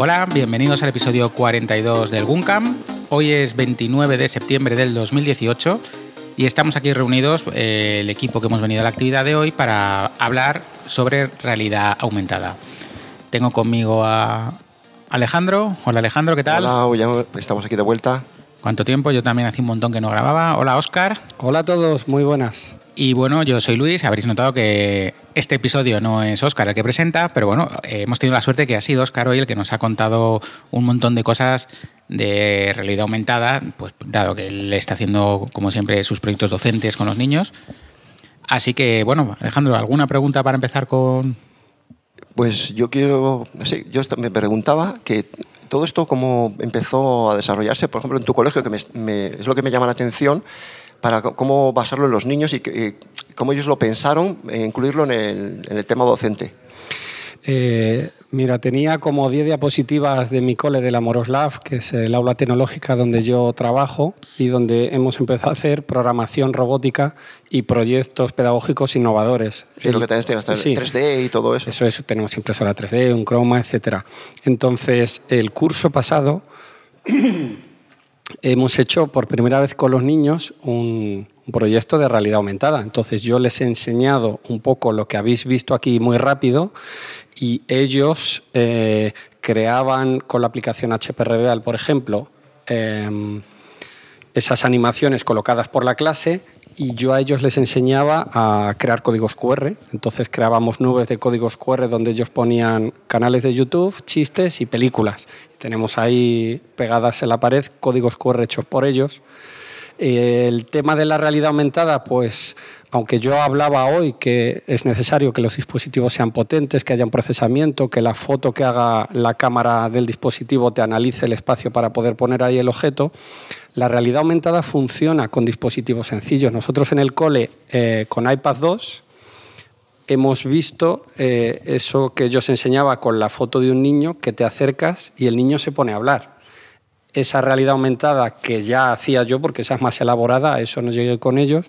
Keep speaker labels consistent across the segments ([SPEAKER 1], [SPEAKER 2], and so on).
[SPEAKER 1] Hola, bienvenidos al episodio 42 del Guncam. Hoy es 29 de septiembre del 2018 y estamos aquí reunidos, eh, el equipo que hemos venido a la actividad de hoy, para hablar sobre realidad aumentada. Tengo conmigo a Alejandro. Hola Alejandro, ¿qué tal?
[SPEAKER 2] Hola, ya estamos aquí de vuelta.
[SPEAKER 1] ¿Cuánto tiempo? Yo también hace un montón que no grababa. Hola Oscar.
[SPEAKER 3] Hola a todos, muy buenas.
[SPEAKER 1] Y bueno, yo soy Luis, habréis notado que este episodio no es Oscar el que presenta, pero bueno, hemos tenido la suerte que ha sido Oscar hoy el que nos ha contado un montón de cosas de realidad aumentada, pues dado que él está haciendo, como siempre, sus proyectos docentes con los niños. Así que, bueno, Alejandro, ¿alguna pregunta para empezar con...?
[SPEAKER 2] Pues yo quiero, sé, yo me preguntaba que todo esto cómo empezó a desarrollarse, por ejemplo, en tu colegio, que es lo que me llama la atención, para cómo basarlo en los niños y cómo ellos lo pensaron, e incluirlo en el tema docente.
[SPEAKER 3] Eh, mira, tenía como 10 diapositivas de mi cole de la Moroslav, que es el aula tecnológica donde yo trabajo y donde hemos empezado a hacer programación robótica y proyectos pedagógicos innovadores.
[SPEAKER 2] Sí, lo que tenés, tienes 3D y todo eso.
[SPEAKER 3] Eso es, tenemos impresora 3D, un croma, etc. Entonces, el curso pasado hemos hecho por primera vez con los niños un, proyecto de realidad aumentada. Entonces yo les he enseñado un poco lo que habéis visto aquí muy rápido y ellos eh, creaban con la aplicación HP Reveal, por ejemplo, em, esas animaciones colocadas por la clase y yo a ellos les enseñaba a crear códigos QR. Entonces creábamos nubes de códigos QR donde ellos ponían canales de YouTube, chistes y películas. Tenemos ahí pegadas en la pared códigos QR hechos por ellos. El tema de la realidad aumentada, pues aunque yo hablaba hoy que es necesario que los dispositivos sean potentes, que haya un procesamiento, que la foto que haga la cámara del dispositivo te analice el espacio para poder poner ahí el objeto, la realidad aumentada funciona con dispositivos sencillos. Nosotros en el cole, eh, con iPad 2, hemos visto eh, eso que yo os enseñaba con la foto de un niño, que te acercas y el niño se pone a hablar. Esa realidad aumentada que ya hacía yo, porque esa es más elaborada, eso no llegué con ellos,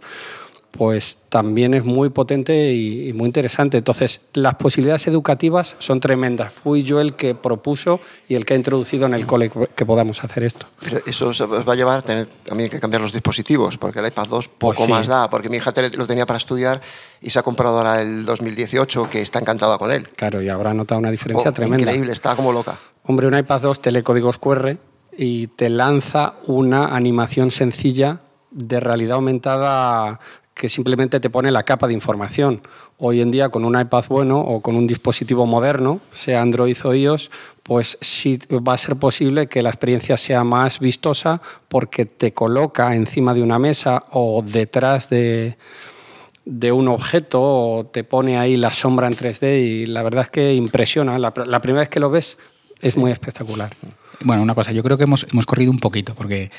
[SPEAKER 3] pues también es muy potente y, muy interesante. Entonces, las posibilidades educativas son tremendas. Fui yo el que propuso y el que ha introducido en el cole que podamos hacer esto.
[SPEAKER 2] Pero eso va a llevar a tener también que cambiar los dispositivos, porque el iPad 2 poco pues más da, porque mi hija lo tenía para estudiar y se ha comprado ahora el 2018, que está encantada con él.
[SPEAKER 3] Claro, y habrá notado una diferencia oh, tremenda.
[SPEAKER 2] Increíble, está como loca.
[SPEAKER 3] Hombre, un iPad 2 te lee códigos QR y te lanza una animación sencilla de realidad aumentada que simplemente te pone la capa de información. Hoy en día con un iPad bueno o con un dispositivo moderno, sea Android o iOS, pues sí va a ser posible que la experiencia sea más vistosa porque te coloca encima de una mesa o detrás de, de un objeto o te pone ahí la sombra en 3D y la verdad es que impresiona. La, primera vez que lo ves es muy espectacular.
[SPEAKER 1] Bueno, una cosa, yo creo que hemos, hemos corrido un poquito porque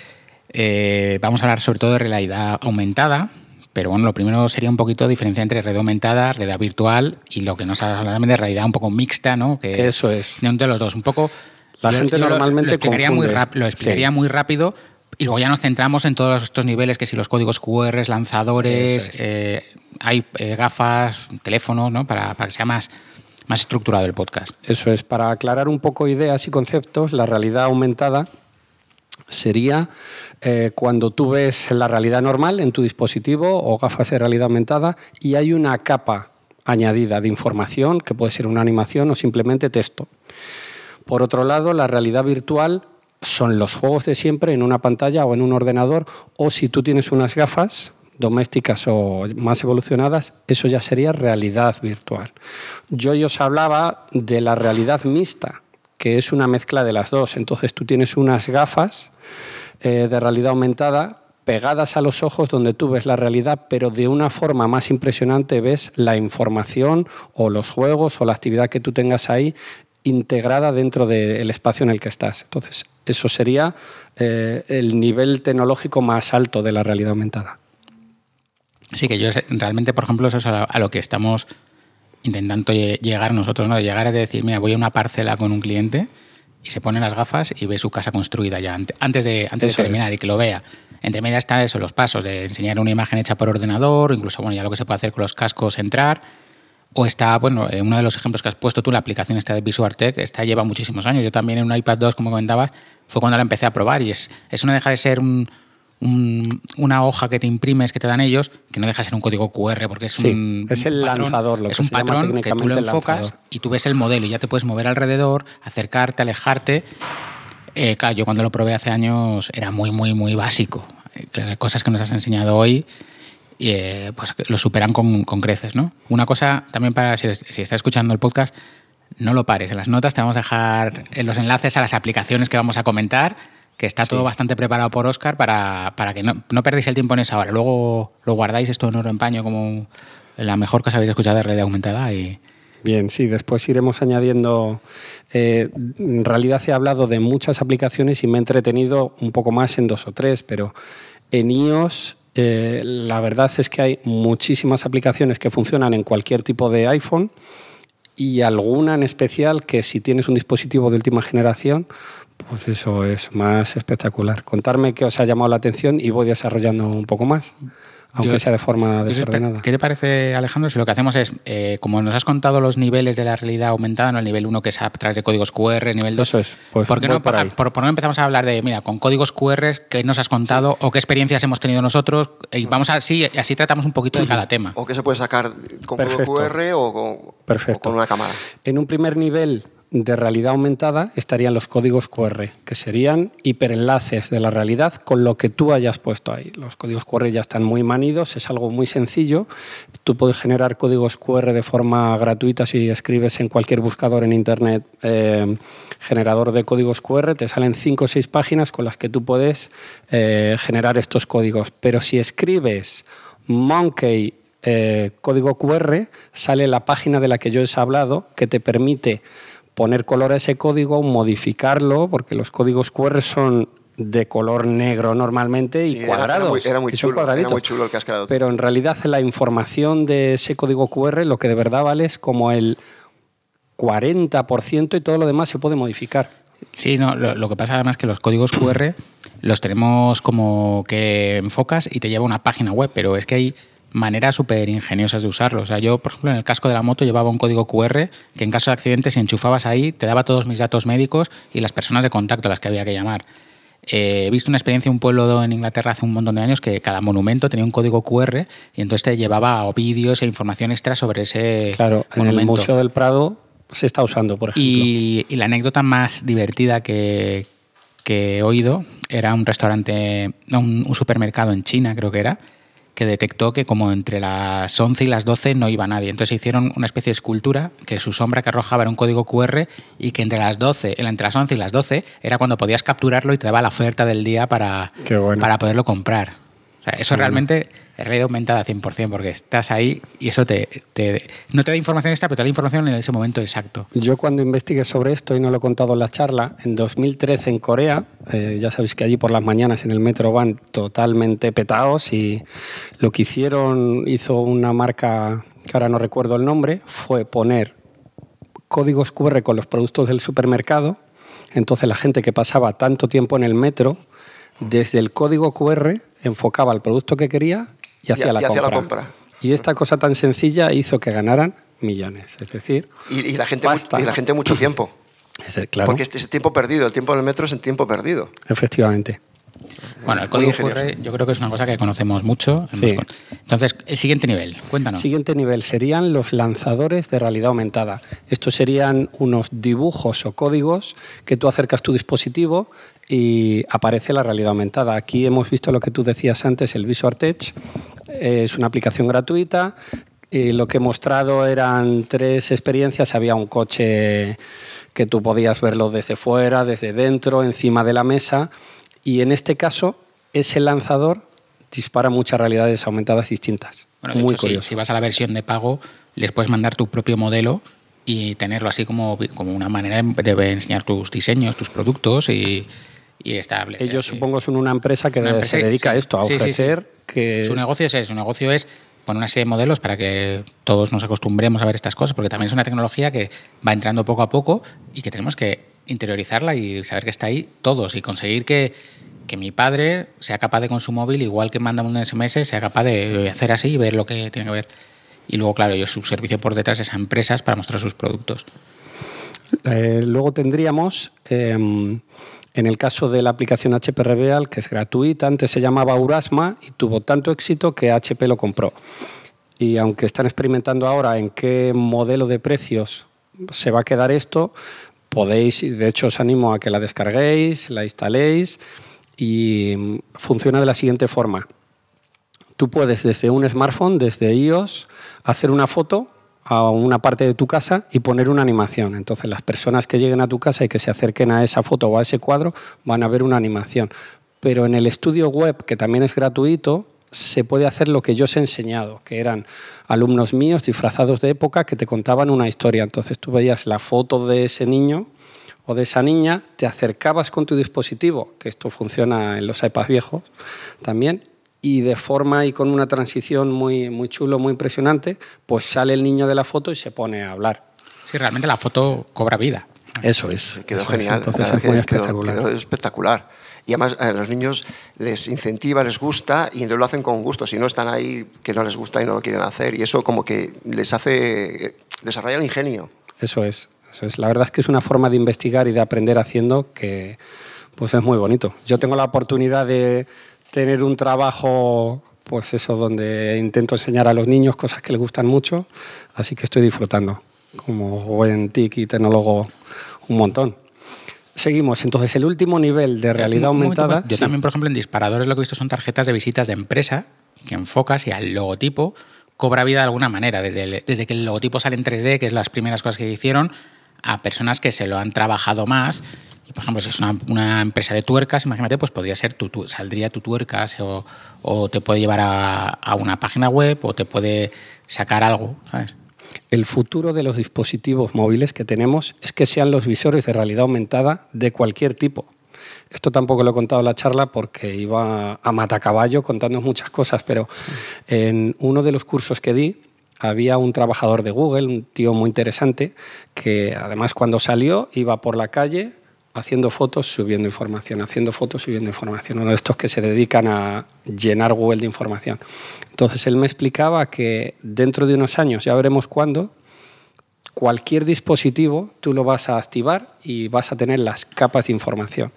[SPEAKER 1] eh, vamos a hablar sobre todo de realidad aumentada, pero bueno, lo primero sería un poquito diferenciar entre red aumentada, red virtual y lo que nos habla de realidad un poco mixta, ¿no?
[SPEAKER 3] Que Eso es.
[SPEAKER 1] De los dos. Un poco.
[SPEAKER 3] La gente normalmente
[SPEAKER 1] lo, explicaría, muy, lo explicaría muy rápido y luego ya nos centramos en todos estos niveles, que si los códigos QR, lanzadores, eh, hay eh, gafas, teléfonos, ¿no? Para, para que sea más, más estructurado el podcast.
[SPEAKER 3] Eso es, para aclarar un poco ideas y conceptos, la realidad aumentada sería eh, cuando tú ves la realidad normal en tu dispositivo o gafas de realidad aumentada y hay una capa añadida de información, que puede ser una animación o simplemente texto. Por otro lado, la realidad virtual son los juegos de siempre en una pantalla o en un ordenador, o si tú tienes unas gafas domésticas o más evolucionadas, eso ya sería realidad virtual. Yo os hablaba de la realidad mixta, que es una mezcla de las dos. Entonces tú tienes unas gafas eh, de realidad aumentada pegadas a los ojos donde tú ves la realidad, pero de una forma más impresionante ves la información o los juegos o la actividad que tú tengas ahí integrada dentro del espacio en el que estás. Entonces, eso sería eh, el nivel tecnológico más alto de la realidad aumentada.
[SPEAKER 1] Sí, que yo realmente, por ejemplo, eso es a lo que estamos intentando llegar nosotros, ¿no? Llegar a decir, mira, voy a una parcela con un cliente y se pone las gafas y ve su casa construida ya antes de, antes de terminar y que lo vea. Entre medias está eso, los pasos de enseñar una imagen hecha por ordenador, incluso bueno, ya lo que se puede hacer con los cascos, entrar, o está, bueno, eh, uno de los ejemplos que has puesto tú, la aplicación esta de VisualTech, esta lleva muchísimos años. Yo también en un iPad 2, como comentabas, fue cuando la empecé a probar y es, eso no deja de ser un, una hoja que te imprimes, que te dan ellos, que no deja de ser un código QR, porque es un.
[SPEAKER 3] Es el lanzador, lo
[SPEAKER 1] es un patrón que tú lo enfocas y tú ves el modelo y ya te puedes mover alrededor, acercarte, alejarte. Eh, claro, yo cuando lo probé hace años era muy, muy, muy básico. Eh, cosas que nos has enseñado hoy y eh, pues lo superan con, creces, ¿no? Una cosa también para, si, si estás escuchando el podcast, no lo pares. En las notas te vamos a dejar los enlaces a las aplicaciones que vamos a comentar, que está todo bastante preparado por Oscar para, para que no, no perdéis el tiempo en esa hora. Luego lo guardáis esto en oro en paño como la mejor que habéis escuchado de red aumentada y...
[SPEAKER 3] Bien, sí, después iremos añadiendo. Eh, en realidad he hablado de muchas aplicaciones y me he entretenido un poco más en dos o tres, pero en iOS eh, la verdad es que hay muchísimas aplicaciones que funcionan en cualquier tipo de iPhone y alguna en especial que si tienes un dispositivo de última generación, pues eso es más espectacular. Contarme qué os ha llamado la atención y voy desarrollando un poco más aunque sea de forma desordenada.
[SPEAKER 1] ¿Qué te parece, Alejandro, si lo que hacemos es, eh, como nos has contado los niveles de la realidad aumentada, ¿no? el nivel 1 que es a través de códigos QR, el nivel 2...
[SPEAKER 3] Eso es. Pues
[SPEAKER 1] ¿Por qué no, por, por, no empezamos a hablar de, mira, con códigos QR, qué nos has contado o qué experiencias hemos tenido nosotros? Y vamos así, así tratamos un poquito de cada tema.
[SPEAKER 2] O qué se puede sacar con código QR o con, o con una cámara.
[SPEAKER 3] En un primer nivel de realidad aumentada estarían los códigos QR, que serían hiperenlaces de la realidad con lo que tú hayas puesto ahí. Los códigos QR ya están muy manidos, es algo muy sencillo. Tú puedes generar códigos QR de forma gratuita si escribes en cualquier buscador en Internet eh, generador de códigos QR, te salen cinco o seis páginas con las que tú puedes eh, generar estos códigos. Pero si escribes Monkey eh, código QR, sale la página de la que yo he hablado que te permite poner color a ese código, modificarlo, porque los códigos QR son de color negro normalmente y cuadrados.
[SPEAKER 2] Era, muy, chulo, era muy chulo el que has creado.
[SPEAKER 3] Pero en realidad la información de ese código QR lo que de verdad vale es como el 40% y todo lo demás se puede modificar.
[SPEAKER 1] Sí, no, lo, lo que pasa además es que los códigos QR los tenemos como que enfocas y te lleva a una página web, pero es que hay maneras súper ingeniosas de usarlo. O sea, yo, por ejemplo, en el casco de la moto llevaba un código QR que en caso de accidente, si enchufabas ahí, te daba todos mis datos médicos y las personas de contacto a las que había que llamar. Eh, he visto una experiencia en un pueblo en Inglaterra hace un montón de años que cada monumento tenía un código QR y entonces te llevaba vídeos e información extra sobre ese
[SPEAKER 3] claro, En el Museo del Prado se está usando, por ejemplo.
[SPEAKER 1] Y, la anécdota más divertida que, que, he oído era un restaurante, un, un supermercado en China, creo que era, que detectó que como entre las 11 y las 12 no iba nadie. Entonces hicieron una especie de escultura que su sombra que arrojaba era un código QR y que entre las 12, entre las 11 y las 12 era cuando podías capturarlo y te daba la oferta del día para, para poderlo comprar. O sea, eso realmente realidad aumentada 100%, porque estás ahí y eso te, no te da información extra, pero te da información en ese momento exacto.
[SPEAKER 3] Yo cuando investigué sobre esto, y no lo he contado en la charla, en 2013 en Corea, eh, ya sabéis que allí por las mañanas en el metro van totalmente petados y lo que hicieron, hizo una marca que ahora no recuerdo el nombre, fue poner códigos QR con los productos del supermercado. Entonces la gente que pasaba tanto tiempo en el metro, desde el código QR enfocaba el producto que quería y hacía, la, compra. Y esta cosa tan sencilla hizo que ganaran millones. Es decir,
[SPEAKER 2] y, la, gente y la gente mucho tiempo.
[SPEAKER 3] claro.
[SPEAKER 2] Porque este es tiempo perdido, el tiempo en el metro es el tiempo perdido.
[SPEAKER 3] Efectivamente.
[SPEAKER 1] Bueno, el código QR yo creo que es una cosa que conocemos mucho. Entonces, el siguiente nivel, cuéntanos.
[SPEAKER 3] Siguiente nivel serían los lanzadores de realidad aumentada. Estos serían unos dibujos o códigos que tú acercas tu dispositivo y aparece la realidad aumentada. Aquí hemos visto lo que tú decías antes, el Visual Touch. Es una aplicación gratuita. Y lo que he mostrado eran tres experiencias. Había un coche que tú podías verlo desde fuera, desde dentro, encima de la mesa. Y en este caso, ese lanzador dispara muchas realidades aumentadas distintas. Muy curioso.
[SPEAKER 1] si vas a la versión de pago, les puedes mandar tu propio modelo y tenerlo así como, como una manera de enseñar tus diseños, tus productos y, y estable.
[SPEAKER 3] Ellos supongo son una empresa que se dedica a esto, a ofrecer que...
[SPEAKER 1] Su negocio es eso, su negocio es poner una serie de modelos para que todos nos acostumbremos a ver estas cosas, porque también es una tecnología que va entrando poco a poco y que tenemos que interiorizarla y saber que está ahí todos y conseguir que, que mi padre sea capaz de con su móvil, igual que manda un SMS, sea capaz de hacer así y ver lo que tiene que ver. y luego, claro, ellos su servicio por detrás es a empresas para mostrar sus productos.
[SPEAKER 3] Eh, luego tendríamos, em, en el caso de la aplicación HP Reveal, que es gratuita, antes se llamaba Urasma y tuvo tanto éxito que HP lo compró. Y aunque están experimentando ahora en qué modelo de precios se va a quedar esto, podéis, de hecho os animo a que la descarguéis, la instaléis y funciona de la siguiente forma. Tú puedes desde un smartphone, desde iOS, hacer una foto a una parte de tu casa y poner una animación. Entonces las personas que lleguen a tu casa y que se acerquen a esa foto o a ese cuadro van a ver una animación. Pero en el estudio web, que también es gratuito, se puede hacer lo que yo os he enseñado, que eran alumnos míos disfrazados de época que te contaban una historia. Entonces tú veías la foto de ese niño o de esa niña, te acercabas con tu dispositivo, que esto funciona en los iPads viejos también, y de forma y con una transición muy, muy chulo, muy impresionante, pues sale el niño de la foto y se pone a hablar.
[SPEAKER 1] Sí, realmente la foto cobra vida.
[SPEAKER 3] Eso es.
[SPEAKER 2] Quedó
[SPEAKER 3] eso
[SPEAKER 2] genial.
[SPEAKER 3] Entonces es muy
[SPEAKER 2] quedó-
[SPEAKER 3] espectacular.
[SPEAKER 2] quedó espectacular. Y además a los niños les incentiva, les gusta y lo hacen con gusto. Si no están ahí que no les gusta y no lo quieren hacer. Y eso como que les hace eh, desarrollar el ingenio.
[SPEAKER 3] Eso es, eso es. La verdad es que es una forma de investigar y de aprender haciendo que pues es muy bonito. Yo tengo la oportunidad de tener un trabajo, pues eso, donde intento enseñar a los niños cosas que les gustan mucho, así que estoy disfrutando como buen TIC y tecnólogo un montón. Seguimos, entonces el último nivel de realidad
[SPEAKER 1] Un momento,
[SPEAKER 3] aumentada.
[SPEAKER 1] Yo
[SPEAKER 3] sí.
[SPEAKER 1] también, por ejemplo, en disparadores lo que he visto son tarjetas de visitas de empresa que enfocas y al logotipo cobra vida de alguna manera, desde, el- desde que el logotipo sale en 3D, que es las primeras cosas que hicieron, a personas que se lo han trabajado más. Y, por ejemplo, si es una, una empresa de tuercas, imagínate, pues podría ser tu, tu- saldría tu tuercas o, o te puede llevar a, a una página web o te puede sacar algo, ¿sabes?
[SPEAKER 3] El futuro de los dispositivos móviles que tenemos es que sean los visores de realidad aumentada de cualquier tipo. Esto tampoco lo he contado en la charla porque iba a matacaballo contando muchas cosas, pero en uno de los cursos que di había un trabajador de Google, un tío muy interesante, que además cuando salió iba por la calle haciendo fotos, subiendo información, haciendo fotos, subiendo información. Uno de estos que se dedican a llenar Google de información. Entonces él me explicaba que dentro de unos años, ya veremos cuándo, cualquier dispositivo tú lo vas a activar y vas a tener las capas de información.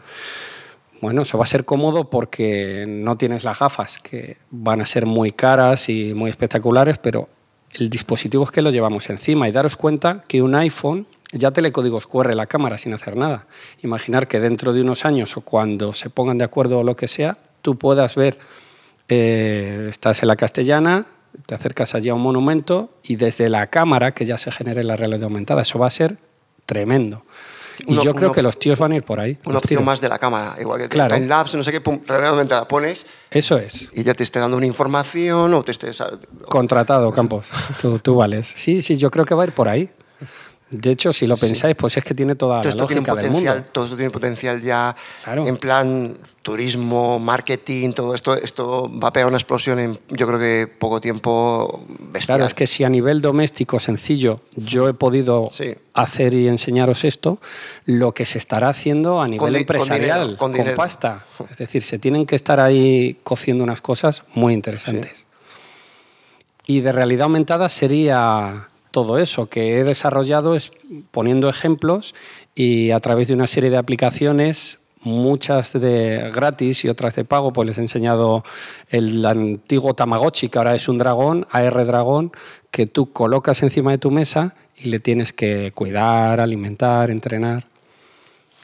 [SPEAKER 3] Bueno, eso va a ser cómodo porque no tienes las gafas, que van a ser muy caras y muy espectaculares, pero el dispositivo es que lo llevamos encima y daros cuenta que un iPhone ya te lee códigos QR la cámara sin hacer nada. Imaginar que dentro de unos años o cuando se pongan de acuerdo o lo que sea, tú puedas ver, eh, estás en la castellana, te acercas allí a un monumento y desde la cámara que ya se genere la realidad aumentada. Eso va a ser tremendo. Y
[SPEAKER 2] Uno-
[SPEAKER 3] yo creo
[SPEAKER 2] uno-
[SPEAKER 3] que los tíos van a ir por ahí.
[SPEAKER 2] Una opción
[SPEAKER 3] tíos.
[SPEAKER 2] más de la cámara. Igual que
[SPEAKER 3] Claro.
[SPEAKER 2] en labs, no sé qué, pum, realmente la pones
[SPEAKER 3] Eso es.
[SPEAKER 2] y ya te esté dando una información o te estés...
[SPEAKER 3] Contratado, Campos. Tú, tú vales. Sí, sí, yo creo que va a ir por ahí. De hecho, si lo pensáis, pues es que tiene toda
[SPEAKER 2] Todo
[SPEAKER 3] la
[SPEAKER 2] esto, tiene
[SPEAKER 3] del mundo.
[SPEAKER 2] todo esto tiene potencial ya
[SPEAKER 3] Claro.
[SPEAKER 2] en plan turismo, marketing, todo esto, esto va a pegar una explosión en, yo creo que poco tiempo bestial.
[SPEAKER 3] Claro, es que si a nivel doméstico sencillo yo he podido
[SPEAKER 2] Sí.
[SPEAKER 3] hacer y enseñaros esto, lo que se estará haciendo a nivel
[SPEAKER 2] con
[SPEAKER 3] empresarial,
[SPEAKER 2] dinero, con
[SPEAKER 3] pasta. Es decir, se tienen que estar ahí cociendo unas cosas muy interesantes. Y de realidad aumentada sería todo eso que he desarrollado es poniendo ejemplos y a través de una serie de aplicaciones muchas de gratis y otras de pago, pues les he enseñado el antiguo Tamagotchi, que ahora es un dragón, AR dragón, que tú colocas encima de tu mesa y le tienes que cuidar, alimentar, entrenar.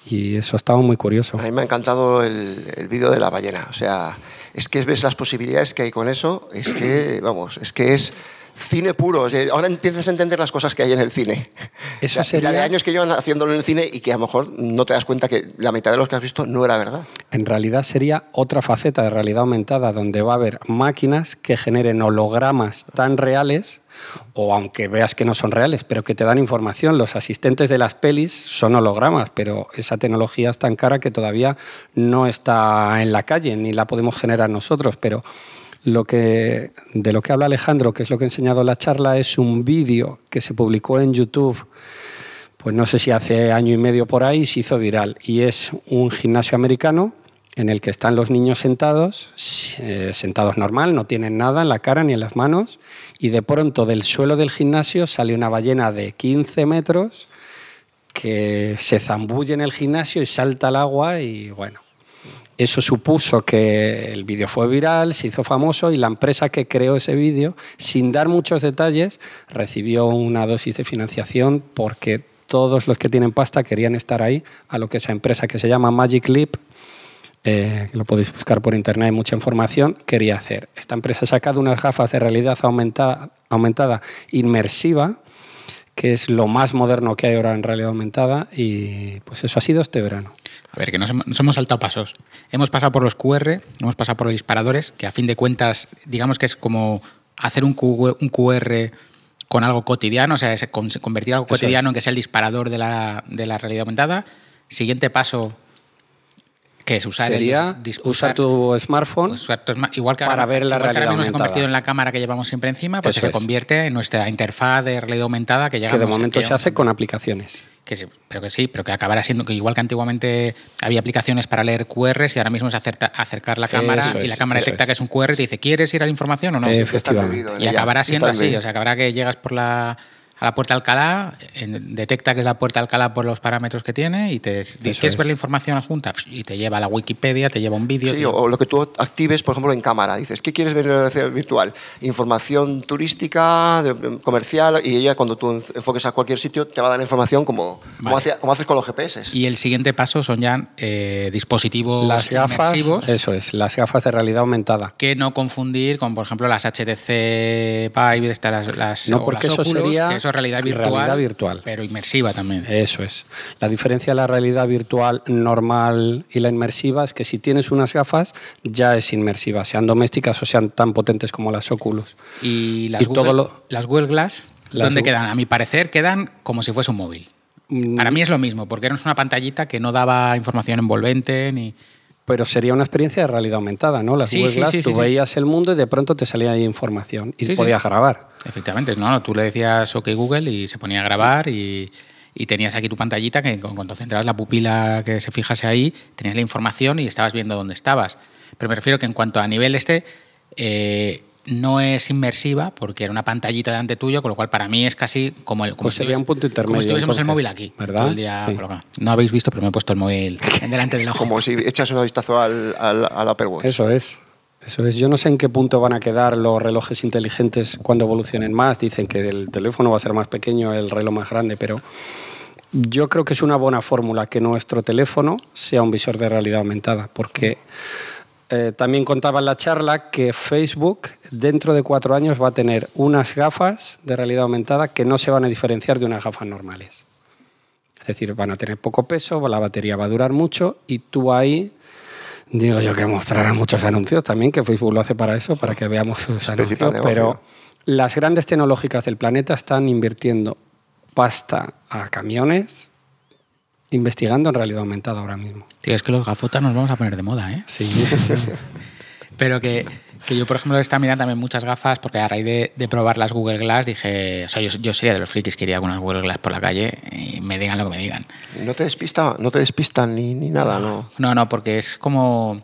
[SPEAKER 3] Y eso ha estado muy curioso.
[SPEAKER 2] A mí me ha encantado el, el vídeo de la ballena. O sea, es que ves las posibilidades que hay con eso. Es que, vamos, es que es cine puro. O sea, ahora empiezas a entender las cosas que hay en el cine.
[SPEAKER 3] Eso
[SPEAKER 2] sea, y la de
[SPEAKER 3] sería-
[SPEAKER 2] años que llevan haciéndolo en el cine y que a lo mejor no te das cuenta que la mitad de los que has visto no era verdad.
[SPEAKER 3] En realidad sería otra faceta de realidad aumentada donde va a haber máquinas que generen hologramas tan reales o aunque veas que no son reales, pero que te dan información. Los asistentes de las pelis son hologramas, pero esa tecnología es tan cara que todavía no está en la calle ni la podemos generar nosotros, pero lo que, de lo que habla Alejandro, que es lo que he enseñado en la charla, es un vídeo que se publicó en YouTube pues no sé si hace año y medio por ahí se hizo viral. Y es un gimnasio americano en el que están los niños sentados, eh, sentados normal, no tienen nada en la cara ni en las manos, y de pronto del suelo del gimnasio sale una ballena de 15 metros que se zambulle en el gimnasio y salta al agua y bueno, eso supuso que el vídeo fue viral, se hizo famoso y la empresa que creó ese vídeo, sin dar muchos detalles, recibió una dosis de financiación porque todos los que tienen pasta querían estar ahí, a lo que esa empresa que se llama Magic Leap, eh, lo podéis buscar por internet, hay mucha información, quería hacer. Esta empresa ha sacado unas gafas de realidad aumentada, aumentada inmersiva, que es lo más moderno que hay ahora en realidad aumentada, y pues eso ha sido este verano.
[SPEAKER 1] A ver, que nos, hemos saltado pasos. Hemos pasado por los QR, hemos pasado por los disparadores, que a fin de cuentas, digamos que es como hacer un, QR con algo cotidiano, o sea, convertir algo cotidiano en que sea el disparador de la, de la realidad aumentada. Siguiente paso, que es usar
[SPEAKER 3] Sería usar, tu smartphone
[SPEAKER 1] igual que
[SPEAKER 3] para ver la realidad
[SPEAKER 1] que ahora
[SPEAKER 3] mismo
[SPEAKER 1] se ha convertido en la cámara que llevamos siempre encima, pues se convierte en nuestra interfaz de realidad aumentada que llega
[SPEAKER 3] Que de momento se hace con aplicaciones.
[SPEAKER 1] Pero que sí, pero que acabará siendo que igual que antiguamente había aplicaciones para leer QRs y ahora mismo es acercar la cámara y la cámara detecta que es un QR y te dice, ¿quieres ir a la información o no? Y acabará siendo así, o sea, acabará que llegas por la a la puerta Alcalá, detecta que es la puerta Alcalá por los parámetros que tiene y te dice, ¿quieres ver la información adjunta? Y te lleva a la Wikipedia, te lleva un vídeo.
[SPEAKER 2] Sí, o lo que tú actives, por ejemplo, en cámara. Dices, ¿qué quieres ver en la realidad virtual? Información turística, comercial, y ella cuando tú enfoques a cualquier sitio te va a dar la información como, como, haces con los GPS.
[SPEAKER 1] Y el siguiente paso son ya eh, dispositivos
[SPEAKER 3] las gafas, Eso es, las gafas de realidad aumentada.
[SPEAKER 1] Que no confundir con, por ejemplo, las HTC Vive, las, las,
[SPEAKER 3] no, porque eso sería
[SPEAKER 1] realidad virtual, virtual, pero inmersiva también.
[SPEAKER 3] Eso es. La diferencia de la realidad virtual normal y la inmersiva es que si tienes unas gafas ya es inmersiva, sean domésticas o sean tan potentes como las Oculus.
[SPEAKER 1] Y las, Google, las Google Glass, ¿dónde quedan? A mi parecer quedan como si fuese un móvil. Mm. Para mí es lo mismo, porque era una pantallita que no daba información envolvente ni
[SPEAKER 3] pero sería una experiencia de realidad aumentada, ¿no? Las Google Glass, tú veías el mundo y de pronto te salía ahí información y podías grabar.
[SPEAKER 1] Efectivamente, no, tú le decías OK Google y se ponía a grabar y, tenías aquí tu pantallita que cuando centrabas la pupila que se fijase ahí, tenías la información y estabas viendo dónde estabas. Pero me refiero que en cuanto a nivel este, eh, no es inmersiva porque era una pantallita delante tuyo, con lo cual para mí es casi como el. Como
[SPEAKER 3] pues sería un punto intermedio.
[SPEAKER 1] Como si tuviésemos el móvil aquí.
[SPEAKER 3] ¿Verdad?
[SPEAKER 1] No habéis visto, pero me he puesto el móvil delante del ojo.
[SPEAKER 2] Como si echas un vistazo al, al, Apple Watch.
[SPEAKER 3] Eso es. Eso es. Yo no sé en qué punto van a quedar los relojes inteligentes cuando evolucionen más. Dicen que el teléfono va a ser más pequeño, el reloj más grande, pero yo creo que es una buena fórmula que nuestro teléfono sea un visor de realidad aumentada, porque eh, también contaba en la charla que Facebook dentro de cuatro años va a tener unas gafas de realidad aumentada que no se van a diferenciar de unas gafas normales. Es decir, van a tener poco peso, la batería va a durar mucho y tú ahí, digo yo que mostrará muchos anuncios también, que Facebook lo hace para eso, para que veamos sus anuncios, pero las grandes tecnológicas del planeta están invirtiendo pasta a camiones, investigando en realidad aumentada ahora mismo.
[SPEAKER 1] Tío, es que los gafotas nos vamos a poner de moda, ¿eh?
[SPEAKER 3] Sí.
[SPEAKER 1] Pero que, yo, por ejemplo, estaba mirando también muchas gafas porque a raíz de, probar las Google Glass dije, o sea, yo, sería de los frikis que iría con unas Google Glass por la calle y me digan lo que me digan.
[SPEAKER 2] No te despista, no te despistan ni, ni nada, ¿no?
[SPEAKER 1] No, no, porque es como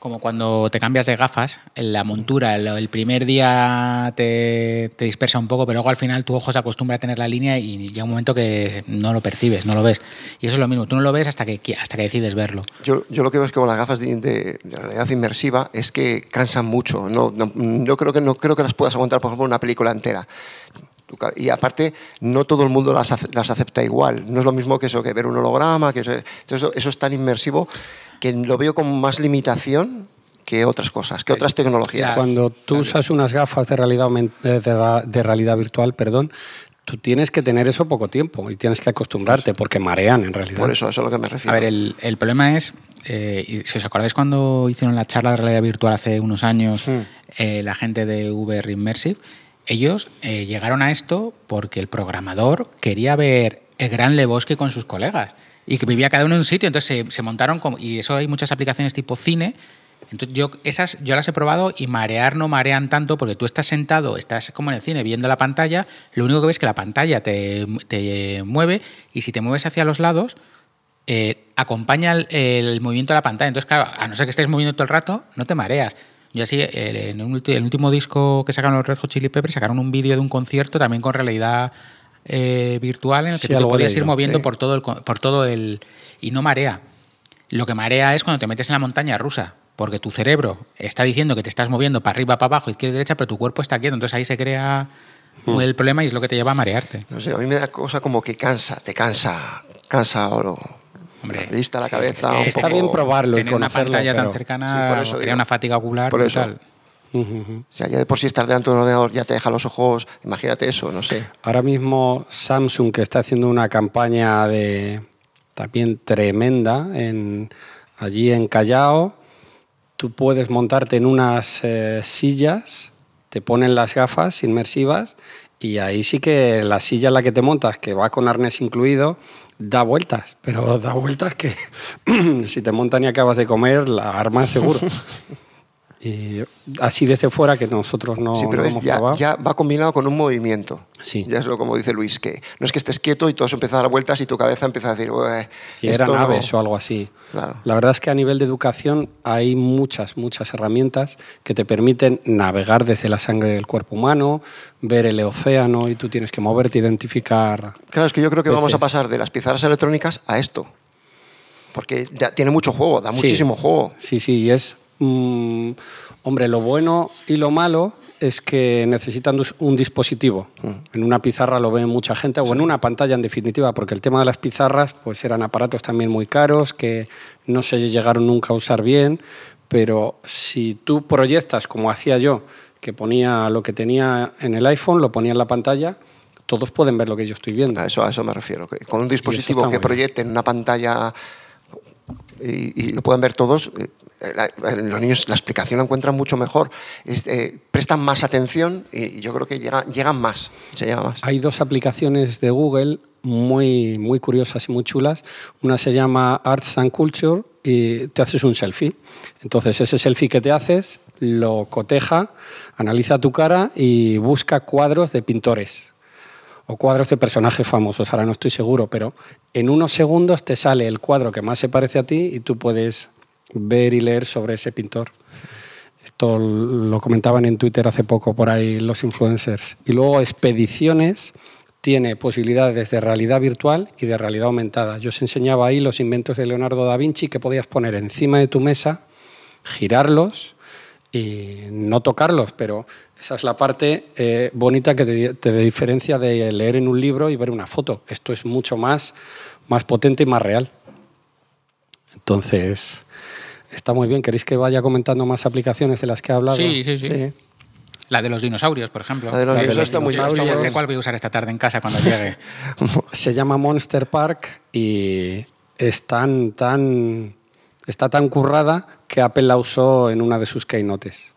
[SPEAKER 1] como cuando te cambias de gafas, en la montura, el, primer día te, dispersa un poco, pero luego al final tu ojo se acostumbra a tener la línea y llega un momento que no lo percibes, no lo ves. Y eso es lo mismo, tú no lo ves hasta que, hasta que decides verlo.
[SPEAKER 2] Yo, yo lo que veo es que con las gafas de, realidad inmersiva es que cansan mucho. No, no, creo que, no creo que las puedas aguantar, por ejemplo, una película entera. Y aparte, no todo el mundo las, las, acepta igual. No es lo mismo que eso, que ver un holograma, que eso, eso es tan inmersivo que lo veo con más limitación que otras cosas, que otras tecnologías.
[SPEAKER 3] Cuando tú usas unas gafas de realidad, eh, de realidad virtual, perdón, tú tienes que tener eso poco tiempo y tienes que acostumbrarte porque marean en realidad.
[SPEAKER 2] Por eso, eso es a lo que me refiero.
[SPEAKER 1] A ver, el, el problema es, eh, si os acordáis cuando hicieron la charla de realidad virtual hace unos años, hmm. eh, la gente de VR Immersive, ellos llegaron a esto porque el programador quería ver el gran Lebowski con sus colegas y que vivía cada uno en un sitio. Entonces se, montaron, como, y eso hay muchas aplicaciones tipo cine. Entonces yo esas yo las he probado y marear no marean tanto porque tú estás sentado, estás como en el cine viendo la pantalla, lo único que ves es que la pantalla te, te mueve y si te mueves hacia los lados eh, acompaña el, movimiento de la pantalla. Entonces, claro, a no ser que estés moviendo todo el rato, no te mareas. Yo así, eh, en el último disco que sacaron los Red Hot Chili Peppers, sacaron un vídeo de un concierto también con realidad eh, virtual en el que
[SPEAKER 3] Sí,
[SPEAKER 1] tú te podías ir moviendo
[SPEAKER 2] sí.
[SPEAKER 1] por todo el por todo el y no marea. Lo que marea es cuando te metes en la montaña rusa, porque tu cerebro está diciendo que te estás moviendo para arriba, para abajo, izquierda y derecha, pero tu cuerpo está quieto. Entonces ahí se crea
[SPEAKER 3] Hmm.
[SPEAKER 1] el problema y es lo que te lleva a marearte.
[SPEAKER 2] No sé, a mí me da cosa como que cansa, te cansa, cansa o lo-
[SPEAKER 1] Hombre,
[SPEAKER 2] la vista, la
[SPEAKER 1] sí,
[SPEAKER 2] cabeza.
[SPEAKER 1] es que
[SPEAKER 2] un
[SPEAKER 3] Está
[SPEAKER 2] poco-
[SPEAKER 3] bien probarlo y
[SPEAKER 1] Tener una
[SPEAKER 3] conocerlo,
[SPEAKER 1] pantalla tan
[SPEAKER 3] pero-
[SPEAKER 1] cercana
[SPEAKER 2] Sí, por eso
[SPEAKER 1] crea una fatiga ocular
[SPEAKER 2] Por eso.
[SPEAKER 1] brutal.
[SPEAKER 3] Ujú, ujú.
[SPEAKER 2] O sea, ya de por sí estar delante de un ordenador ya te deja los ojos. Imagínate eso, no sé.
[SPEAKER 3] Ahora mismo Samsung que está haciendo una campaña de también tremenda en, allí en Callao, tú puedes montarte en unas eh, sillas, te ponen las gafas inmersivas y ahí sí que la silla en la que te montas, que va con arnés incluido, da vueltas, pero da vueltas que si te montan y acabas de comer, la arma seguro. Y así desde fuera que nosotros no,
[SPEAKER 2] sí, pero
[SPEAKER 3] no
[SPEAKER 2] es
[SPEAKER 3] hemos
[SPEAKER 2] ya,
[SPEAKER 3] probado.
[SPEAKER 2] ya va combinado con un movimiento.
[SPEAKER 3] Sí.
[SPEAKER 2] Ya es lo como dice Luis, que no es que estés quieto y todo eso empieza a dar vueltas y tu cabeza empieza a decir, "Ué,
[SPEAKER 3] Si era
[SPEAKER 2] esto no".
[SPEAKER 3] naves o algo así.
[SPEAKER 2] Claro.
[SPEAKER 3] La verdad es que a nivel de educación hay muchas, muchas herramientas que te permiten navegar desde la sangre del cuerpo humano, ver el océano y tú tienes que moverte, identificar.
[SPEAKER 2] Claro, es que yo creo que vamos a pasar de las pizarras electrónicas a esto. Porque tiene mucho juego, da
[SPEAKER 3] Sí.
[SPEAKER 2] muchísimo juego.
[SPEAKER 3] Sí, sí, y es. Mm, hombre, lo bueno y lo malo es que necesitan un dispositivo. En una pizarra lo ve mucha gente, o en una pantalla en definitiva, porque el tema de las pizarras pues eran aparatos también muy caros que no se llegaron nunca a usar bien, pero si tú proyectas como hacía yo, que ponía lo que tenía en el iPhone, lo ponía en la pantalla, todos pueden ver lo que yo estoy viendo.
[SPEAKER 2] A eso, a eso me refiero. que con un dispositivo que proyecte en una pantalla y, y lo pueden ver todos, eh, los niños la explicación la encuentran mucho mejor. Eh, prestan más atención y yo creo que llega- llegan más. Se llega más.
[SPEAKER 3] Hay dos aplicaciones de Google muy, muy curiosas y muy chulas. Una se llama Arts and Culture y te haces un selfie. Entonces ese selfie que te haces lo coteja, analiza tu cara y busca cuadros de pintores o cuadros de personajes famosos. Ahora no estoy seguro, pero en unos segundos te sale el cuadro que más se parece a ti y tú puedes ver y leer sobre ese pintor. Esto lo comentaban en Twitter hace poco por ahí los influencers. Y luego Expediciones tiene posibilidades de realidad virtual y de realidad aumentada. Yo os enseñaba ahí los inventos de Leonardo da Vinci que podías poner encima de tu mesa, girarlos y no tocarlos, pero esa es la parte eh, bonita que te, te diferencia de leer en un libro y ver una foto. Esto es mucho más, más potente y más real. Entonces, está muy bien. ¿Queréis que vaya comentando más aplicaciones de las que he hablado?
[SPEAKER 1] Sí, sí, sí. La de los dinosaurios, por ejemplo.
[SPEAKER 2] La de los
[SPEAKER 3] La de
[SPEAKER 2] dinosaurios
[SPEAKER 3] los
[SPEAKER 2] está muy bien.
[SPEAKER 1] sé cuál voy a usar esta tarde en casa cuando llegue.
[SPEAKER 3] Se llama Monster Park y es tan, tan, está tan currada que Apple la usó en una de sus keynotes.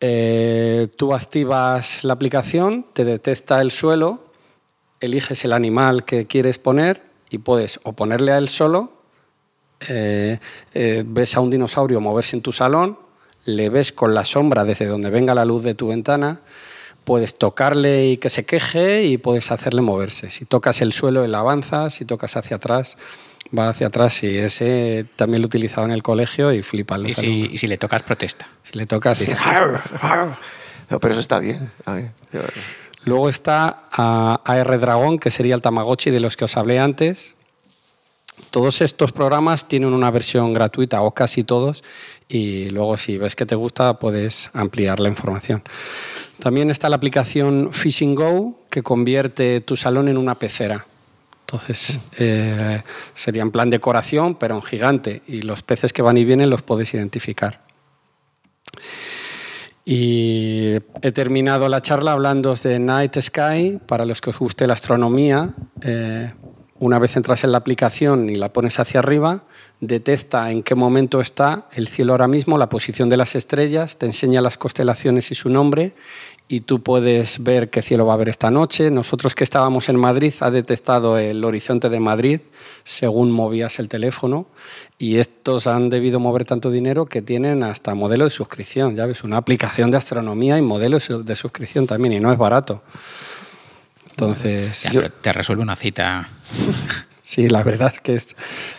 [SPEAKER 3] Eh, tú activas la aplicación, te detecta el suelo, eliges el animal que quieres poner y puedes o ponerle a él solo, eh, eh, ves a un dinosaurio moverse en tu salón, le ves con la sombra desde donde venga la luz de tu ventana, puedes tocarle y que se queje y puedes hacerle moverse. Si tocas el suelo, él avanza, si tocas hacia atrás, va hacia atrás. Y ese también lo he utilizado en el colegio y flipan los
[SPEAKER 1] y, si, y si le tocas, protesta.
[SPEAKER 3] Si le tocas, dice,
[SPEAKER 2] No, pero eso está bien. A ver, yo-
[SPEAKER 3] Luego está a AR Dragón, que sería el Tamagotchi de los que os hablé antes. Todos estos programas tienen una versión gratuita, o casi todos, y luego si ves que te gusta puedes ampliar la información. También está la aplicación Fishing Go, que convierte tu salón en una pecera. Entonces, eh, sería en plan decoración, pero en gigante, y los peces que van y vienen los puedes identificar. Y he terminado la charla hablando de Night Sky. Para los que os guste la astronomía, eh, una vez entras en la aplicación y la pones hacia arriba, detecta en qué momento está el cielo ahora mismo, la posición de las estrellas, te enseña las constelaciones y su nombre y tú puedes ver qué cielo va a haber esta noche. Nosotros que estábamos en Madrid ha detectado el horizonte de Madrid según movías el teléfono y estos han debido mover tanto dinero que tienen hasta modelo de suscripción, ya ves, una aplicación de astronomía y modelo de suscripción también y no es barato. Entonces,
[SPEAKER 1] Ya, pero te resuelve una cita.
[SPEAKER 3] Sí, la verdad es que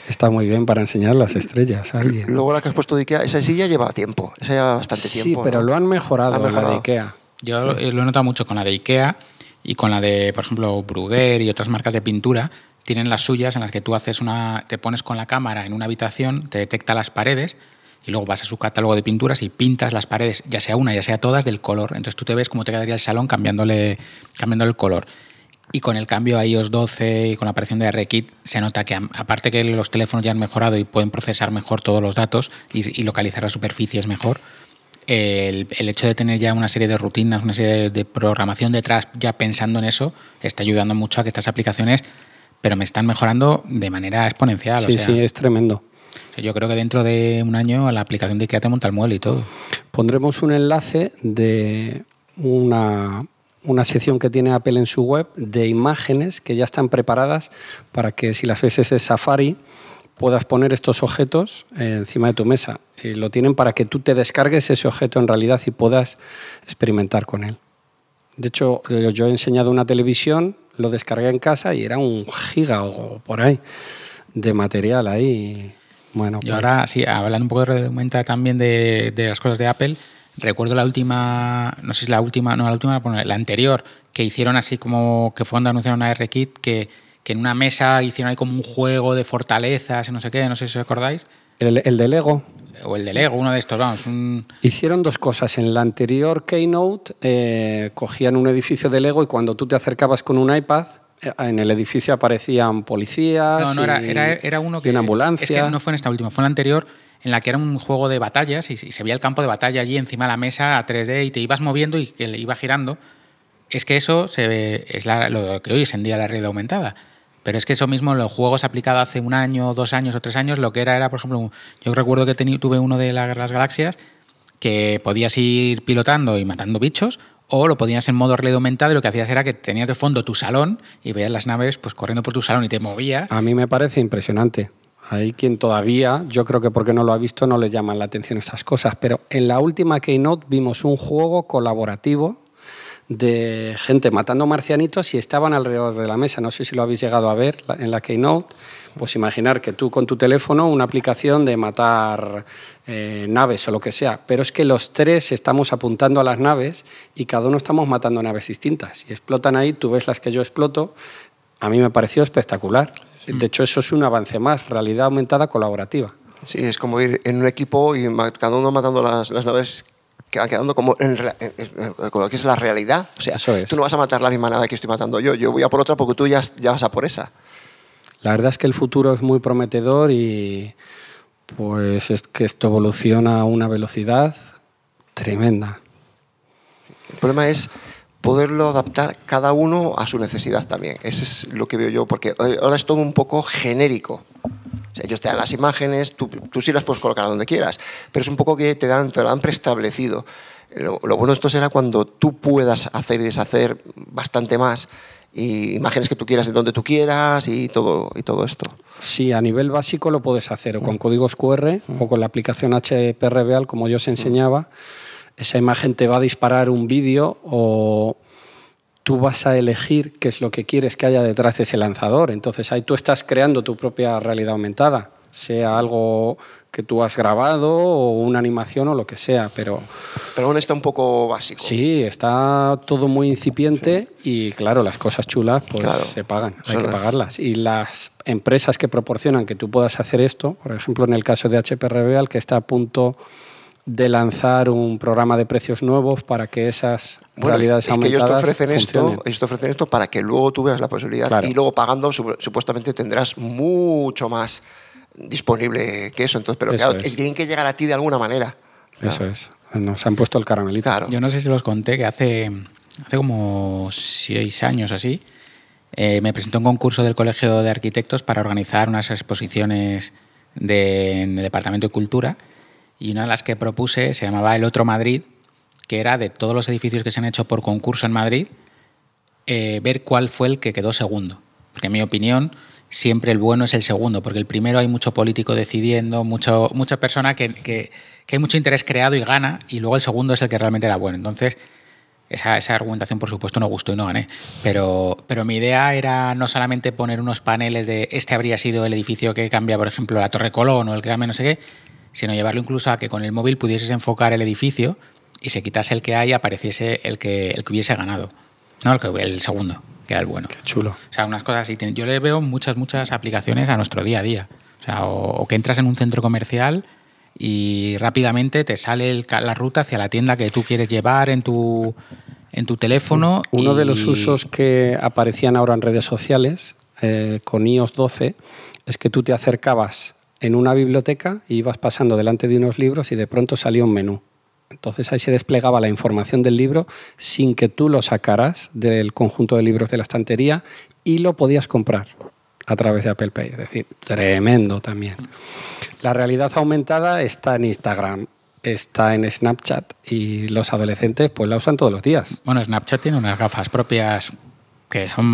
[SPEAKER 3] está muy bien para enseñar las estrellas a alguien.
[SPEAKER 2] Luego la que has puesto de Ikea, esa silla lleva tiempo, esa lleva bastante tiempo.
[SPEAKER 3] Sí, pero lo han mejorado,
[SPEAKER 2] mejorado,
[SPEAKER 3] la de Ikea.
[SPEAKER 1] Yo lo he notado mucho con la de Ikea y con la de, por ejemplo, Bruguer y otras marcas de pintura. Tienen las suyas en las que tú haces una, te pones con la cámara en una habitación, te detecta las paredes y luego vas a su catálogo de pinturas y pintas las paredes, ya sea una, ya sea todas, del color. Entonces tú te ves cómo te quedaría el salón cambiándole, cambiándole el color. Y con el cambio a iOS 12 y con la aparición de RKit, se nota que aparte que los teléfonos ya han mejorado y pueden procesar mejor todos los datos y, localizar las superficies mejor, el, hecho de tener ya una serie de rutinas, una serie de, programación detrás, ya pensando en eso, está ayudando mucho a que estas aplicaciones, pero me están mejorando de manera exponencial.
[SPEAKER 3] Sí, sí, es tremendo.
[SPEAKER 1] Yo creo que dentro de un año la aplicación de IKEA te monta el mueble y todo.
[SPEAKER 3] Pondremos un enlace de una una sección que tiene Apple en su web de imágenes que ya están preparadas para que si las veces de Safari puedas poner estos objetos encima de tu mesa. Y lo tienen para que tú te descargues ese objeto en realidad y puedas experimentar con él. De hecho, yo he enseñado una televisión, lo descargué en casa y era un giga o por ahí de material ahí. Bueno,
[SPEAKER 1] y ahora, pues sí, hablando un poco de también de, de las cosas de Apple, Recuerdo la última, no sé si la última, no la última, la anterior, que hicieron así como que fue cuando anunciaron a R-Kit, que, que en una mesa hicieron ahí como un juego de fortalezas y no sé qué, no sé si os acordáis.
[SPEAKER 3] El, el de Lego.
[SPEAKER 1] O el de Lego, uno de estos, vamos.
[SPEAKER 3] Hicieron dos cosas. En la anterior Keynote eh, cogían un edificio de Lego y cuando tú te acercabas con un iPad, eh, en el edificio aparecían policías.
[SPEAKER 1] No, no, era, era, uno que.
[SPEAKER 3] Y una ambulancia.
[SPEAKER 1] Es que no fue en esta última, fue en la anterior en la que era un juego de batallas y, se veía el campo de batalla allí encima de la mesa a 3D y te ibas moviendo y que le iba girando. Es que eso es lo que hoy es en día la realidad aumentada. Pero es que eso mismo, los juegos aplicados hace un año, dos años o tres años, lo que era era, por ejemplo, yo recuerdo que tuve uno de las galaxias que podías ir pilotando y matando bichos, o lo podías en modo realidad aumentada y lo que hacías era que tenías de fondo tu salón y veías las naves pues corriendo por tu salón y te movías.
[SPEAKER 3] A mí me parece impresionante. Hay quien todavía, yo creo que porque no lo ha visto, no le llaman la atención estas cosas. Pero en la última Keynote vimos un juego colaborativo de gente matando marcianitos y estaban alrededor de la mesa. No sé si lo habéis llegado a ver en la Keynote. Pues imaginar que tú con tu teléfono una aplicación de matar eh, naves o lo que sea, pero es que los tres estamos apuntando a las naves y cada uno estamos matando naves distintas. Y explotan ahí, tú ves las que yo exploto. A mí me pareció espectacular. De hecho, eso es un avance más, realidad aumentada colaborativa.
[SPEAKER 2] Sí, es como ir en un equipo y cada uno matando las, naves que van quedando como en, con lo que es la realidad. O sea, tú no vas a matar la misma nave que estoy matando yo, yo voy a por otra porque tú ya, ya vas a por esa.
[SPEAKER 3] La verdad es que el futuro es muy prometedor y pues es que esto evoluciona a una velocidad tremenda.
[SPEAKER 2] El problema es poderlo adaptar cada uno a su necesidad también. Eso es lo que veo yo, porque ahora es todo un poco genérico. O ellos te dan las imágenes, tú, tú, sí las puedes colocar donde quieras, pero es un poco que te, dan, te lo han preestablecido. Lo, bueno de esto será cuando tú puedas hacer y deshacer bastante más y imágenes que tú quieras de donde tú quieras y todo, y todo esto.
[SPEAKER 3] Sí, a nivel básico lo puedes hacer o con códigos QR o con la aplicación HPRVAL, como yo os enseñaba esa imagen te va a disparar un vídeo o tú vas a elegir qué es lo que quieres que haya detrás de ese lanzador. Entonces ahí tú estás creando tu propia realidad aumentada, sea algo que tú has grabado o una animación o lo que sea, pero...
[SPEAKER 2] Pero aún está un poco básico.
[SPEAKER 3] Sí, está todo muy incipiente y claro, las cosas chulas pues se pagan, hay que pagarlas. Y las empresas que proporcionan que tú puedas hacer esto, por ejemplo en el caso de HP Real, que está a punto de lanzar un programa de precios nuevos para que esas realidades es que ellos te
[SPEAKER 2] ofrecen esto, ellos te ofrecen esto para que luego tú veas la posibilidad y luego pagando supuestamente tendrás mucho más disponible que eso. Entonces, pero claro, tienen que llegar a ti de alguna manera.
[SPEAKER 3] Eso es. Nos han puesto el caramelito.
[SPEAKER 1] Yo no sé si los conté que hace, hace como seis años así eh, me presentó un concurso del Colegio de Arquitectos para organizar unas exposiciones de, en el Departamento de Cultura y una de las que propuse se llamaba El Otro Madrid, que era de todos los edificios que se han hecho por concurso en Madrid, eh, ver cuál fue el que quedó segundo. Porque en mi opinión, siempre el bueno es el segundo, porque el primero hay mucho político decidiendo, mucho, mucha persona que, que, hay mucho interés creado y gana, y luego el segundo es el que realmente era bueno. Entonces, esa, esa, argumentación, por supuesto, no gustó y no gané. Pero, pero mi idea era no solamente poner unos paneles de este habría sido el edificio que cambia, por ejemplo, la Torre Colón o el que cambia no sé qué, sino llevarlo incluso a que con el móvil pudieses enfocar el edificio y se quitase el que hay y apareciese el que, el que hubiese ganado. No, el, que, el segundo, que era el bueno.
[SPEAKER 3] Qué chulo.
[SPEAKER 1] O sea, unas cosas así. Yo le veo muchas, muchas aplicaciones a nuestro día a día. O sea, o, o que entras en un centro comercial y rápidamente te sale el, la ruta hacia la tienda que tú quieres llevar en tu, en tu teléfono.
[SPEAKER 3] Uno
[SPEAKER 1] y...
[SPEAKER 3] de los usos que aparecían ahora en redes sociales eh, con iOS 12 es que tú te acercabas en una biblioteca y ibas pasando delante de unos libros y de pronto salía un menú. Entonces ahí se desplegaba la información del libro sin que tú lo sacaras del conjunto de libros de la estantería y lo podías comprar a través de Apple Pay. Es decir, tremendo también. La realidad aumentada está en Instagram, está en Snapchat y los adolescentes pues la usan todos los días.
[SPEAKER 1] Bueno, Snapchat tiene unas gafas propias que son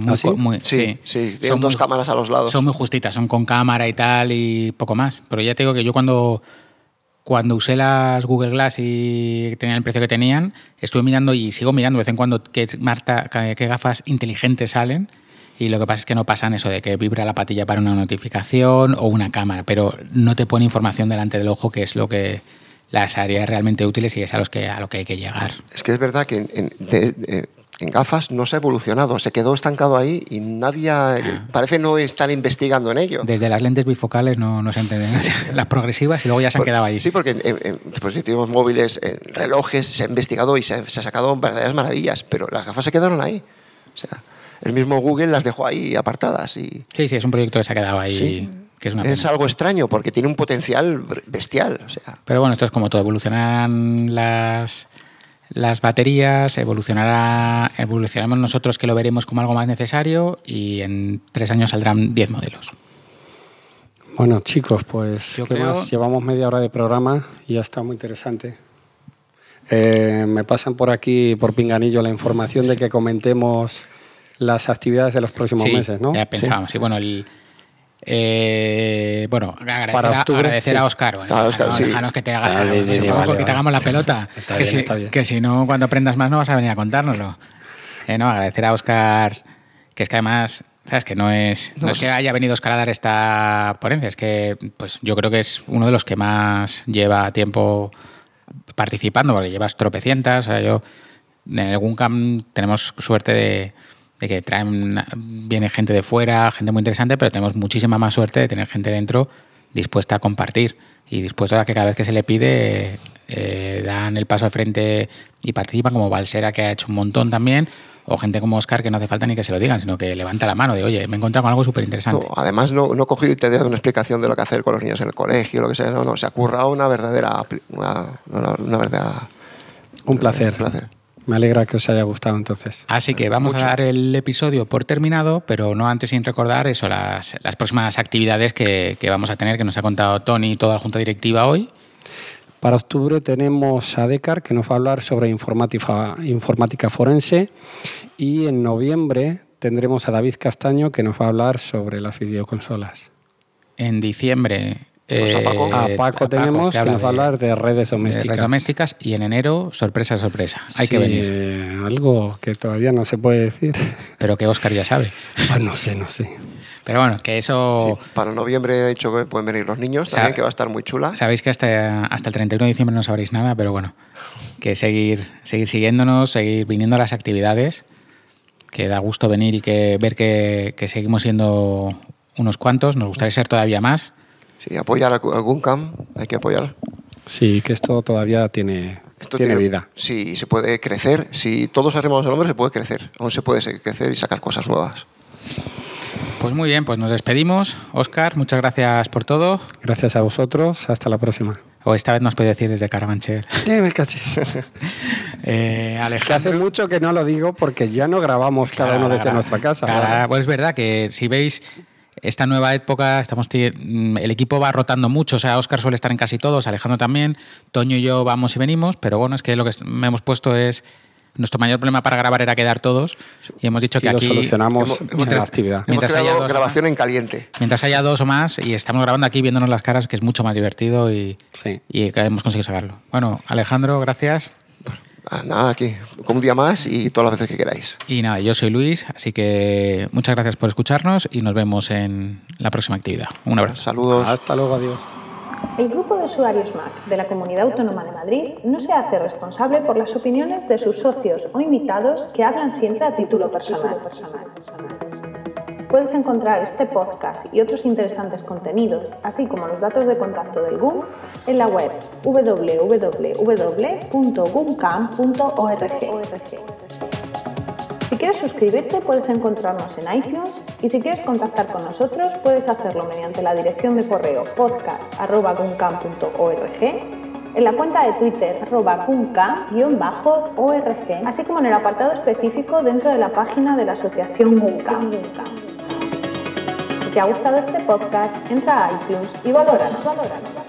[SPEAKER 1] muy,
[SPEAKER 3] ¿Ah, sí?
[SPEAKER 1] muy
[SPEAKER 2] Sí, sí, tienen dos
[SPEAKER 1] muy-
[SPEAKER 2] cámaras a los lados.
[SPEAKER 1] Son muy justitas, son con cámara y tal y poco más. Pero ya te digo que yo cuando, cuando usé las Google Glass y tenían el precio que tenían, estuve mirando y sigo mirando de vez en cuando qué, Marta, qué, gafas inteligentes salen. Y lo que pasa es que no pasan eso de que vibra la patilla para una notificación o una cámara, pero no te pone información delante del ojo, que es lo que las haría realmente útiles y es a, los que, a lo que hay que llegar.
[SPEAKER 2] Es que es verdad que en, en- de- de- en gafas no se ha evolucionado, se quedó estancado ahí y nadie,
[SPEAKER 1] Ah.
[SPEAKER 2] parece no estar investigando en ello.
[SPEAKER 1] Desde las lentes bifocales no, no se entienden las progresivas y luego ya se han
[SPEAKER 2] Por-
[SPEAKER 1] quedado ahí.
[SPEAKER 2] Sí, porque en, en- en dispositivos móviles, en relojes, se ha investigado y se, ha- se ha sacado verdaderas maravillas, pero las gafas se quedaron ahí. O sea, el mismo Google las dejó ahí apartadas y
[SPEAKER 1] Sí, sí, es un proyecto que se ha quedado ahí,
[SPEAKER 2] Sí.
[SPEAKER 1] que es una
[SPEAKER 2] es algo extraño porque tiene un potencial bestial. O sea,
[SPEAKER 1] Pero bueno, esto es como todo, evolucionarán las, las baterías, evolucionará, evolucionaremos nosotros que lo veremos como algo más necesario y en tres años saldrán 10 modelos.
[SPEAKER 3] Bueno, chicos, pues
[SPEAKER 1] Yo
[SPEAKER 3] ¿qué
[SPEAKER 1] creo-
[SPEAKER 3] más? Llevamos media hora de programa y ya está muy interesante. Eh, me pasan por aquí, por pinganillo, la información de que comentemos las actividades de los próximos
[SPEAKER 1] Sí,
[SPEAKER 3] meses, ¿no?
[SPEAKER 1] Ya pensábamos, sí, bueno, el... eh, bueno, agradecer,
[SPEAKER 3] Para
[SPEAKER 1] a,
[SPEAKER 3] octubre,
[SPEAKER 1] agradecer
[SPEAKER 3] sí.
[SPEAKER 1] a Oscar. bueno,
[SPEAKER 2] Ah, Óscar,
[SPEAKER 1] no,
[SPEAKER 2] sí.
[SPEAKER 1] déjanos que te hagas,
[SPEAKER 3] Ah, sí, vale,
[SPEAKER 1] que te
[SPEAKER 3] vale.
[SPEAKER 1] hagamos la pelota.
[SPEAKER 3] Está
[SPEAKER 1] que,
[SPEAKER 3] bien,
[SPEAKER 1] si, que si no, cuando aprendas más no vas a venir a contárnoslo. Eh, no, agradecer a Oscar, que es que además, ¿sabes? Que no es, no
[SPEAKER 2] No,
[SPEAKER 1] es que haya venido Oscar a dar esta ponencia, es que pues yo creo que es uno de los que más lleva tiempo participando, porque llevas tropecientas. O sea, yo en el Guncam tenemos suerte de, de que traen viene gente de fuera, gente muy interesante, pero tenemos muchísima más suerte de tener gente dentro dispuesta a compartir y dispuesta a que cada vez que se le pide eh, dan el paso al frente y participan, como Valsera, que ha hecho un montón también, o gente como Oscar, que no hace falta ni que se lo digan, sino que levanta la mano de, oye, me he encontrado con algo súper interesante.
[SPEAKER 2] no, además no, no he cogido y te he dado una explicación de lo que hacer con los niños en el colegio, lo que sea. No, no, se ha currado una verdadera, una, una verdadera
[SPEAKER 3] Un placer.
[SPEAKER 2] un placer.
[SPEAKER 3] Me alegra que os haya gustado entonces.
[SPEAKER 1] Así que vamos
[SPEAKER 2] Mucho.
[SPEAKER 1] a dar el episodio por terminado, pero no antes sin recordar eso, las, las próximas actividades que, que vamos a tener, que nos ha contado Tony y toda la Junta Directiva hoy.
[SPEAKER 3] Para octubre tenemos a Decar que nos va a hablar sobre informática, informática forense y en noviembre tendremos a David Castaño que nos va a hablar sobre las videoconsolas.
[SPEAKER 1] En diciembre.
[SPEAKER 2] Pues a Paco.
[SPEAKER 3] a Paco tenemos que,
[SPEAKER 1] habla
[SPEAKER 3] nos va a
[SPEAKER 1] de-
[SPEAKER 3] hablar de redes
[SPEAKER 1] de
[SPEAKER 3] domésticas.
[SPEAKER 1] redes domésticas y en enero, sorpresa, sorpresa. Hay que
[SPEAKER 3] Sí,
[SPEAKER 1] venir.
[SPEAKER 3] Algo que todavía no se puede decir.
[SPEAKER 1] Pero que Oscar ya sabe.
[SPEAKER 3] Ah, no sé, no sé.
[SPEAKER 1] Pero bueno, que eso.
[SPEAKER 2] Sí, para noviembre he dicho que pueden venir los niños
[SPEAKER 1] Sa-
[SPEAKER 2] también, que va a estar muy chula.
[SPEAKER 1] Sabéis que hasta, hasta el 31 de diciembre no sabréis nada, pero bueno, que seguir, seguir siguiéndonos, seguir viniendo a las actividades, que da gusto venir y que ver que, que seguimos siendo unos cuantos, nos gustaría ser todavía más.
[SPEAKER 2] Sí, apoyar algún camp, hay que apoyar.
[SPEAKER 3] Sí, que esto todavía tiene,
[SPEAKER 2] Esto
[SPEAKER 3] tiene, vida.
[SPEAKER 2] Sí, se puede crecer. Si todos arrimamos el hombro, se puede crecer. Aún se puede crecer y sacar cosas nuevas.
[SPEAKER 1] Pues muy bien, pues nos despedimos. Oscar, muchas gracias por todo.
[SPEAKER 3] Gracias a vosotros. Hasta la próxima.
[SPEAKER 1] O esta vez nos puede decir desde Carabanchel.
[SPEAKER 3] Eh, me cachis.
[SPEAKER 1] Eh,
[SPEAKER 3] Es que hace mucho que no lo digo porque ya no grabamos cada uno desde nuestra casa.
[SPEAKER 1] pues es verdad que si veis esta nueva época, estamos mm, el equipo va rotando mucho. O sea, Oscar suele estar en casi todos, Alejandro también, Toño y yo vamos y venimos, pero bueno, es que lo que me hemos puesto es. Nuestro mayor problema para grabar era quedar todos y hemos dicho
[SPEAKER 3] Y
[SPEAKER 1] que
[SPEAKER 3] lo
[SPEAKER 1] aquí
[SPEAKER 3] solucionamos
[SPEAKER 2] Hemos-
[SPEAKER 3] en
[SPEAKER 1] mientras-
[SPEAKER 3] la actividad.
[SPEAKER 2] Hemos
[SPEAKER 1] Mientras haya dos,
[SPEAKER 2] grabación en caliente.
[SPEAKER 1] mientras haya dos o más y estamos grabando aquí viéndonos las caras, que es mucho más divertido y,
[SPEAKER 3] Sí.
[SPEAKER 1] y que hemos conseguido sacarlo. Bueno, Alejandro, gracias.
[SPEAKER 2] Ah, Nada, aquí, como un día más y todas las veces que queráis.
[SPEAKER 1] Y nada, yo soy Luis, así que muchas gracias por escucharnos y nos vemos en la próxima actividad. Un abrazo.
[SPEAKER 2] Saludos.
[SPEAKER 3] Hasta luego, adiós.
[SPEAKER 4] El grupo de usuarios Mac de la Comunidad Autónoma de Madrid no se hace responsable por las opiniones de sus socios o invitados que hablan siempre a título personal. Puedes encontrar este podcast y otros interesantes contenidos, así como los datos de contacto del GUM, en la web www.gumcam.org. Si quieres suscribirte puedes encontrarnos en iTunes y si quieres contactar con nosotros puedes hacerlo mediante la dirección de correo podcast.guncam.org, en la cuenta de Twitter guncam-org, así como en el apartado específico dentro de la página de la asociación Guncam. Te ha gustado este podcast, entra a iTunes y valóranos. valóranos.